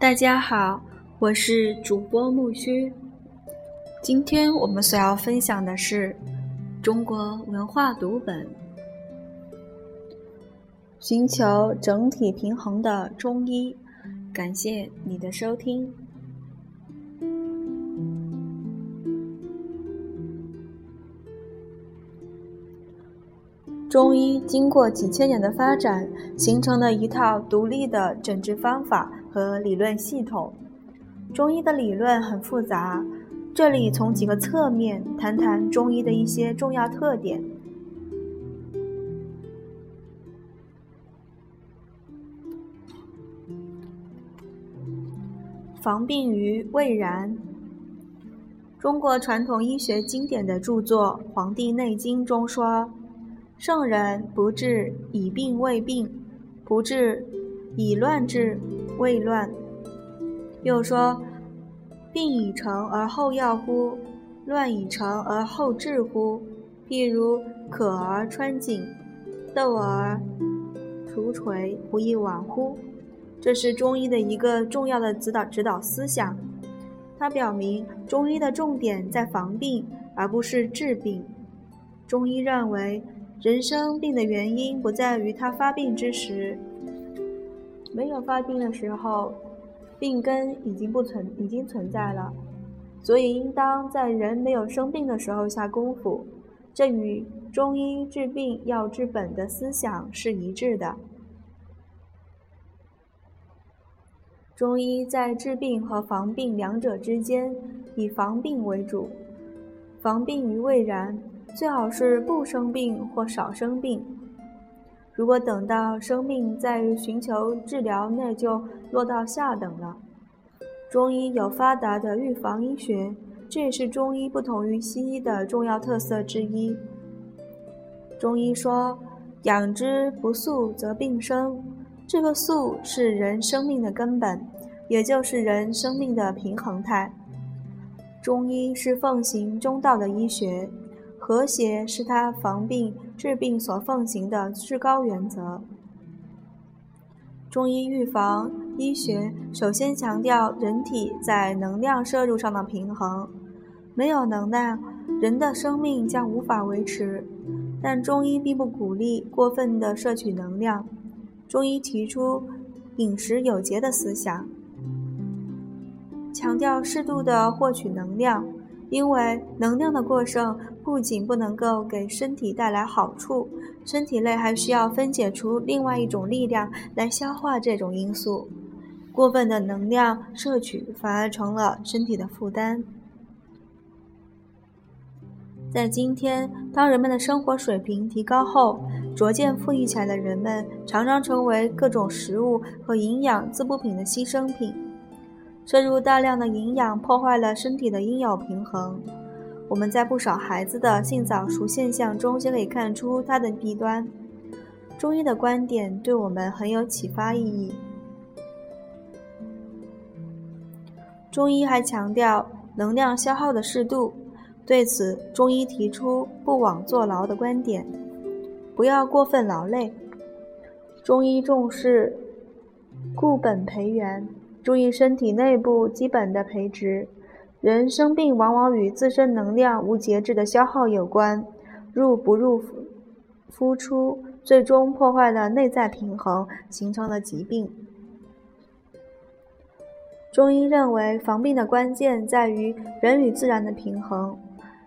大家好，我是主播木须。今天我们所要分享的是中国文化读本，寻求整体平衡的中医。感谢你的收听。中医经过几千年的发展，形成了一套独立的诊治方法和理论系统。中医的理论很复杂，这里从几个侧面谈谈中医的一些重要特点。防病于未然。中国传统医学经典的著作《黄帝内经》中说。圣人不治以病未病，不治以乱治未乱。又说：病已成而后药乎？乱已成而后治乎？譬如渴而穿井，斗而除锤，不亦往乎？这是中医的一个重要的指导指导思想。它表明中医的重点在防病，而不是治病。中医认为。人生病的原因不在于他发病之时，没有发病的时候，病根已经不存，已经存在了，所以应当在人没有生病的时候下功夫。这与中医治病要治本的思想是一致的。中医在治病和防病两者之间，以防病为主，防病于未然。最好是不生病或少生病。如果等到生病再寻求治疗，那就落到下等了。中医有发达的预防医学，这也是中医不同于西医的重要特色之一。中医说：“养之不素则病生。”这个“素”是人生命的根本，也就是人生命的平衡态。中医是奉行中道的医学。和谐是他防病治病所奉行的至高原则。中医预防医学首先强调人体在能量摄入上的平衡，没有能量，人的生命将无法维持。但中医并不鼓励过分的摄取能量，中医提出饮食有节的思想，强调适度的获取能量。因为能量的过剩不仅不能够给身体带来好处，身体内还需要分解出另外一种力量来消化这种因素。过分的能量摄取反而成了身体的负担。在今天，当人们的生活水平提高后，逐渐富裕起来的人们常常成为各种食物和营养滋补品的牺牲品。摄入大量的营养，破坏了身体的应有平衡。我们在不少孩子的性早熟现象中，就可以看出它的弊端。中医的观点对我们很有启发意义。中医还强调能量消耗的适度，对此，中医提出不枉坐牢的观点，不要过分劳累。中医重视固本培元。注意身体内部基本的培植。人生病往往与自身能量无节制的消耗有关，入不入、肤出，最终破坏了内在平衡，形成了疾病。中医认为，防病的关键在于人与自然的平衡。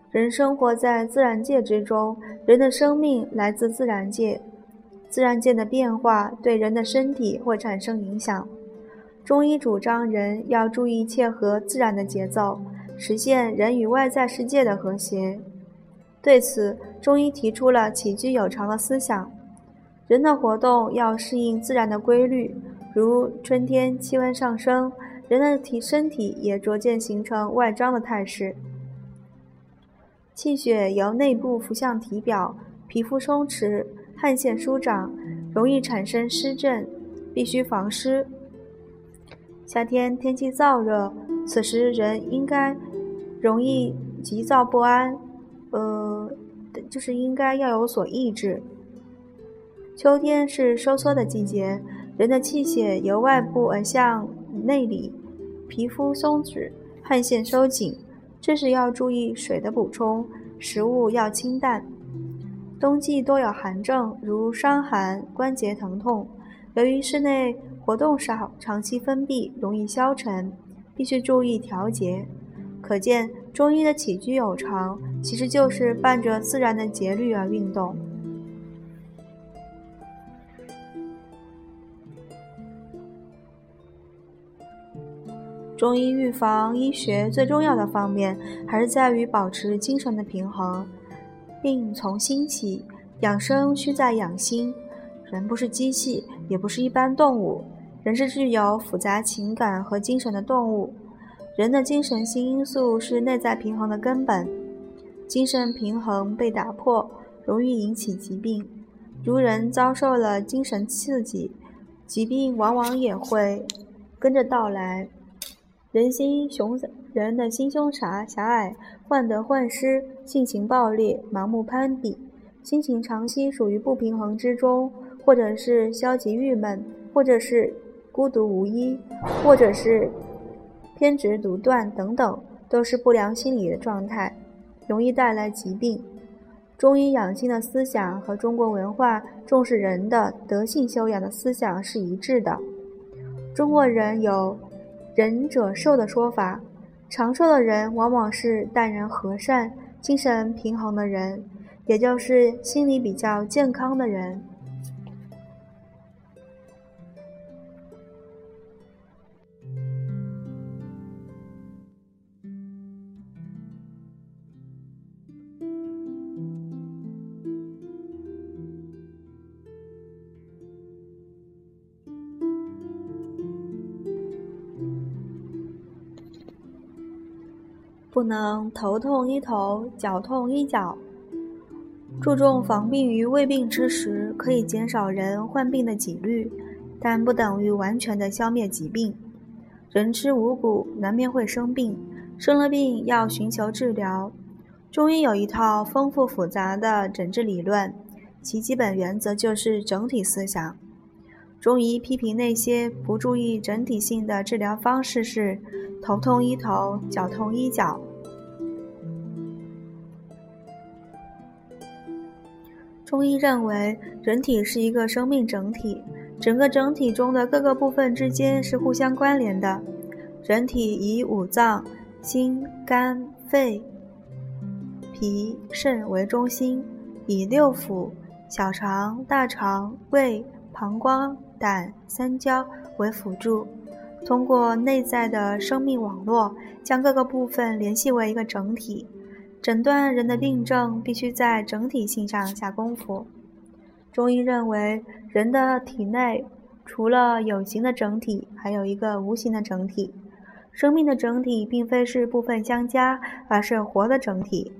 人生活在自然界之中，人的生命来自自然界，自然界的变化对人的身体会产生影响。中医主张人要注意切合自然的节奏，实现人与外在世界的和谐。对此，中医提出了起居有常的思想。人的活动要适应自然的规律，如春天气温上升，人的体身体也逐渐形成外张的态势。气血由内部浮向体表，皮肤松弛，汗腺舒展，容易产生湿症，必须防湿。夏天天气燥热，此时人应该容易急躁不安，呃，就是应该要有所抑制。秋天是收缩的季节，人的气血由外部而向内里，皮肤松弛，汗腺收紧。这时要注意水的补充，食物要清淡。冬季多有寒症，如伤寒、关节疼痛。由于室内活动少，长期封闭容易消沉，必须注意调节。可见中医的起居有常，其实就是伴着自然的节律而运动。中医预防医学最重要的方面，还是在于保持精神的平衡。病从心起，养生需在养心。人不是机器，也不是一般动物，人是具有复杂情感和精神的动物。人的精神性因素是内在平衡的根本，精神平衡被打破，容易引起疾病。如人遭受了精神刺激，疾病往往也会跟着到来。人心雄，人的心胸狭狭隘，患得患失，性情暴烈，盲目攀比，心情长期处于不平衡之中，或者是消极郁闷，或者是孤独无依，或者是偏执独断等等，都是不良心理的状态，容易带来疾病。中医养心的思想和中国文化重视人的德性修养的思想是一致的。中国人有。仁者寿的说法，长寿的人往往是待人和善、精神平衡的人，也就是心理比较健康的人。不能头痛医头，脚痛医脚。注重防病于未病之时，可以减少人患病的几率，但不等于完全的消灭疾病。人吃五谷，难免会生病，生了病要寻求治疗。中医有一套丰富复杂的诊治理论，其基本原则就是整体思想。中医批评那些不注意整体性的治疗方式是。头痛医头，脚痛医脚。中医认为，人体是一个生命整体，整个整体中的各个部分之间是互相关联的。人体以五脏——心、肝、肺、脾、肾为中心，以六腑——小肠、大肠、胃、膀胱、胆、三焦为辅助。通过内在的生命网络，将各个部分联系为一个整体。诊断人的病症，必须在整体性上下功夫。中医认为，人的体内除了有形的整体，还有一个无形的整体。生命的整体并非是部分相加，而是活的整体。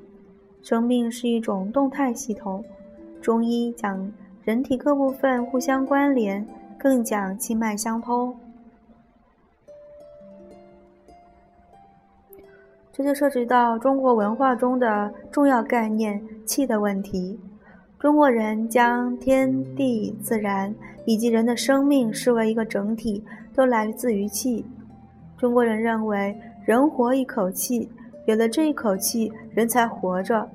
生命是一种动态系统。中医讲人体各部分互相关联，更讲气脉相通。这就涉及到中国文化中的重要概念“气”的问题。中国人将天地自然以及人的生命视为一个整体，都来自于气。中国人认为，人活一口气，有了这一口气，人才活着；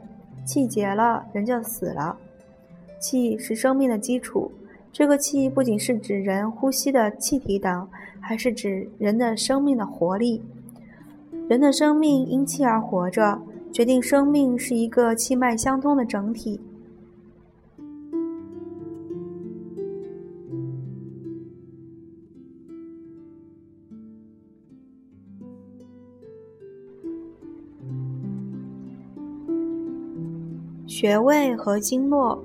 气竭了，人就死了。气是生命的基础。这个气不仅是指人呼吸的气体等，还是指人的生命的活力。人的生命因气而活着，决定生命是一个气脉相通的整体。穴位和经络，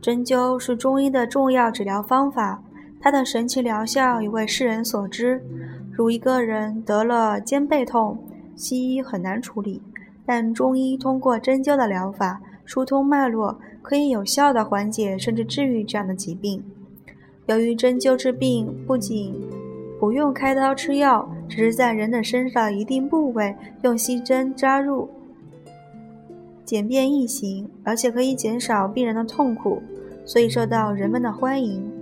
针灸是中医的重要治疗方法，它的神奇疗效已为世人所知。如一个人得了肩背痛，西医很难处理，但中医通过针灸的疗法疏通脉络，可以有效的缓解甚至治愈这样的疾病。由于针灸治病不仅不用开刀吃药，只是在人的身上一定部位用细针扎入，简便易行，而且可以减少病人的痛苦，所以受到人们的欢迎。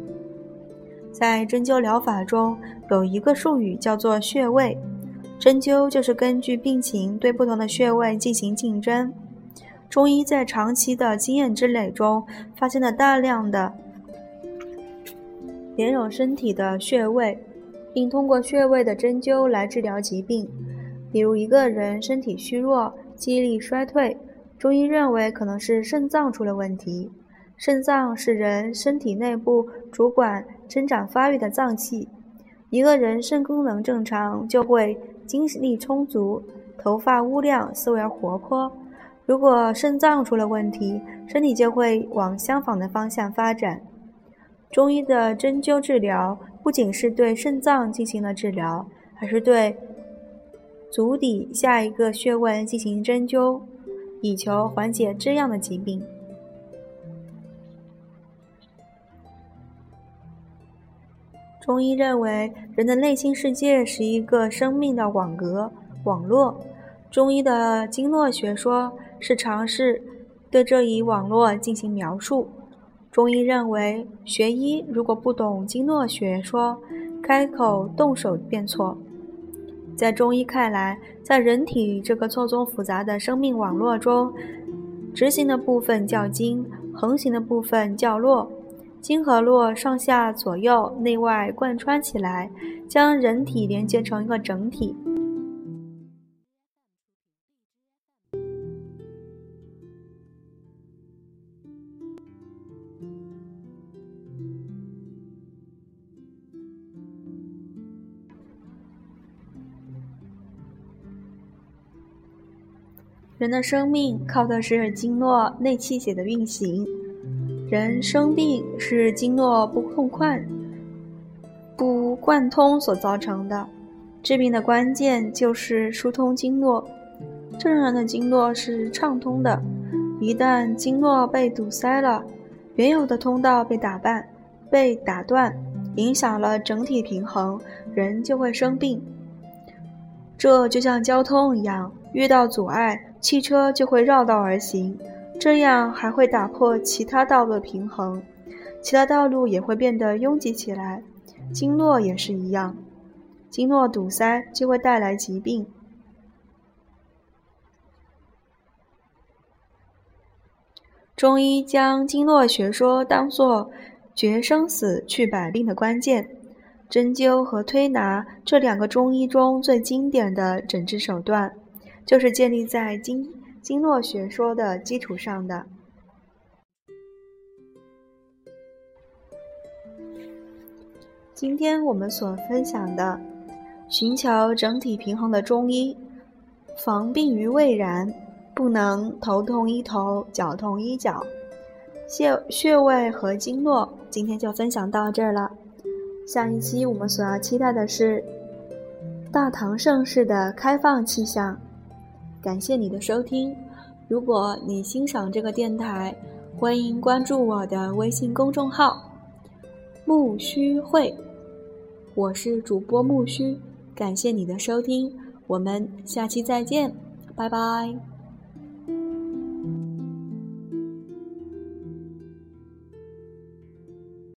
在针灸疗法中，有一个术语叫做穴位。针灸就是根据病情对不同的穴位进行竞争。中医在长期的经验积累中，发现了大量的连有身体的穴位，并通过穴位的针灸来治疗疾病。比如一个人身体虚弱、记忆力衰退，中医认为可能是肾脏出了问题。肾脏是人身体内部主管生长发育的脏器。一个人肾功能正常，就会精力充足，头发乌亮，思维活泼。如果肾脏出了问题，身体就会往相反的方向发展。中医的针灸治疗不仅是对肾脏进行了治疗，还是对足底下一个穴位进行针灸，以求缓解这样的疾病。中医认为，人的内心世界是一个生命的网格、网络。中医的经络学说是尝试对这一网络进行描述。中医认为，学医如果不懂经络学说，开口动手便错。在中医看来，在人体这个错综复杂的生命网络中，直行的部分叫经，横行的部分叫络。经和络上下左右内外贯穿起来，将人体连接成一个整体。人的生命靠的是经络内气血的运行。人生病是经络不痛快、不贯通所造成的。治病的关键就是疏通经络。正常的经络是畅通的，一旦经络被堵塞了，原有的通道被打绊、被打断，影响了整体平衡，人就会生病。这就像交通一样，遇到阻碍，汽车就会绕道而行。这样还会打破其他道路的平衡，其他道路也会变得拥挤起来。经络也是一样，经络堵塞就会带来疾病。中医将经络学说当作决生死、去百病的关键，针灸和推拿这两个中医中最经典的诊治手段，就是建立在经。经络学说的基础上的。今天我们所分享的，寻求整体平衡的中医，防病于未然，不能头痛医头，脚痛医脚。穴穴位和经络，今天就分享到这儿了。下一期我们所要期待的是大唐盛世的开放气象。感谢你的收听，如果你欣赏这个电台，欢迎关注我的微信公众号“木须会”，我是主播木须，感谢你的收听，我们下期再见，拜拜。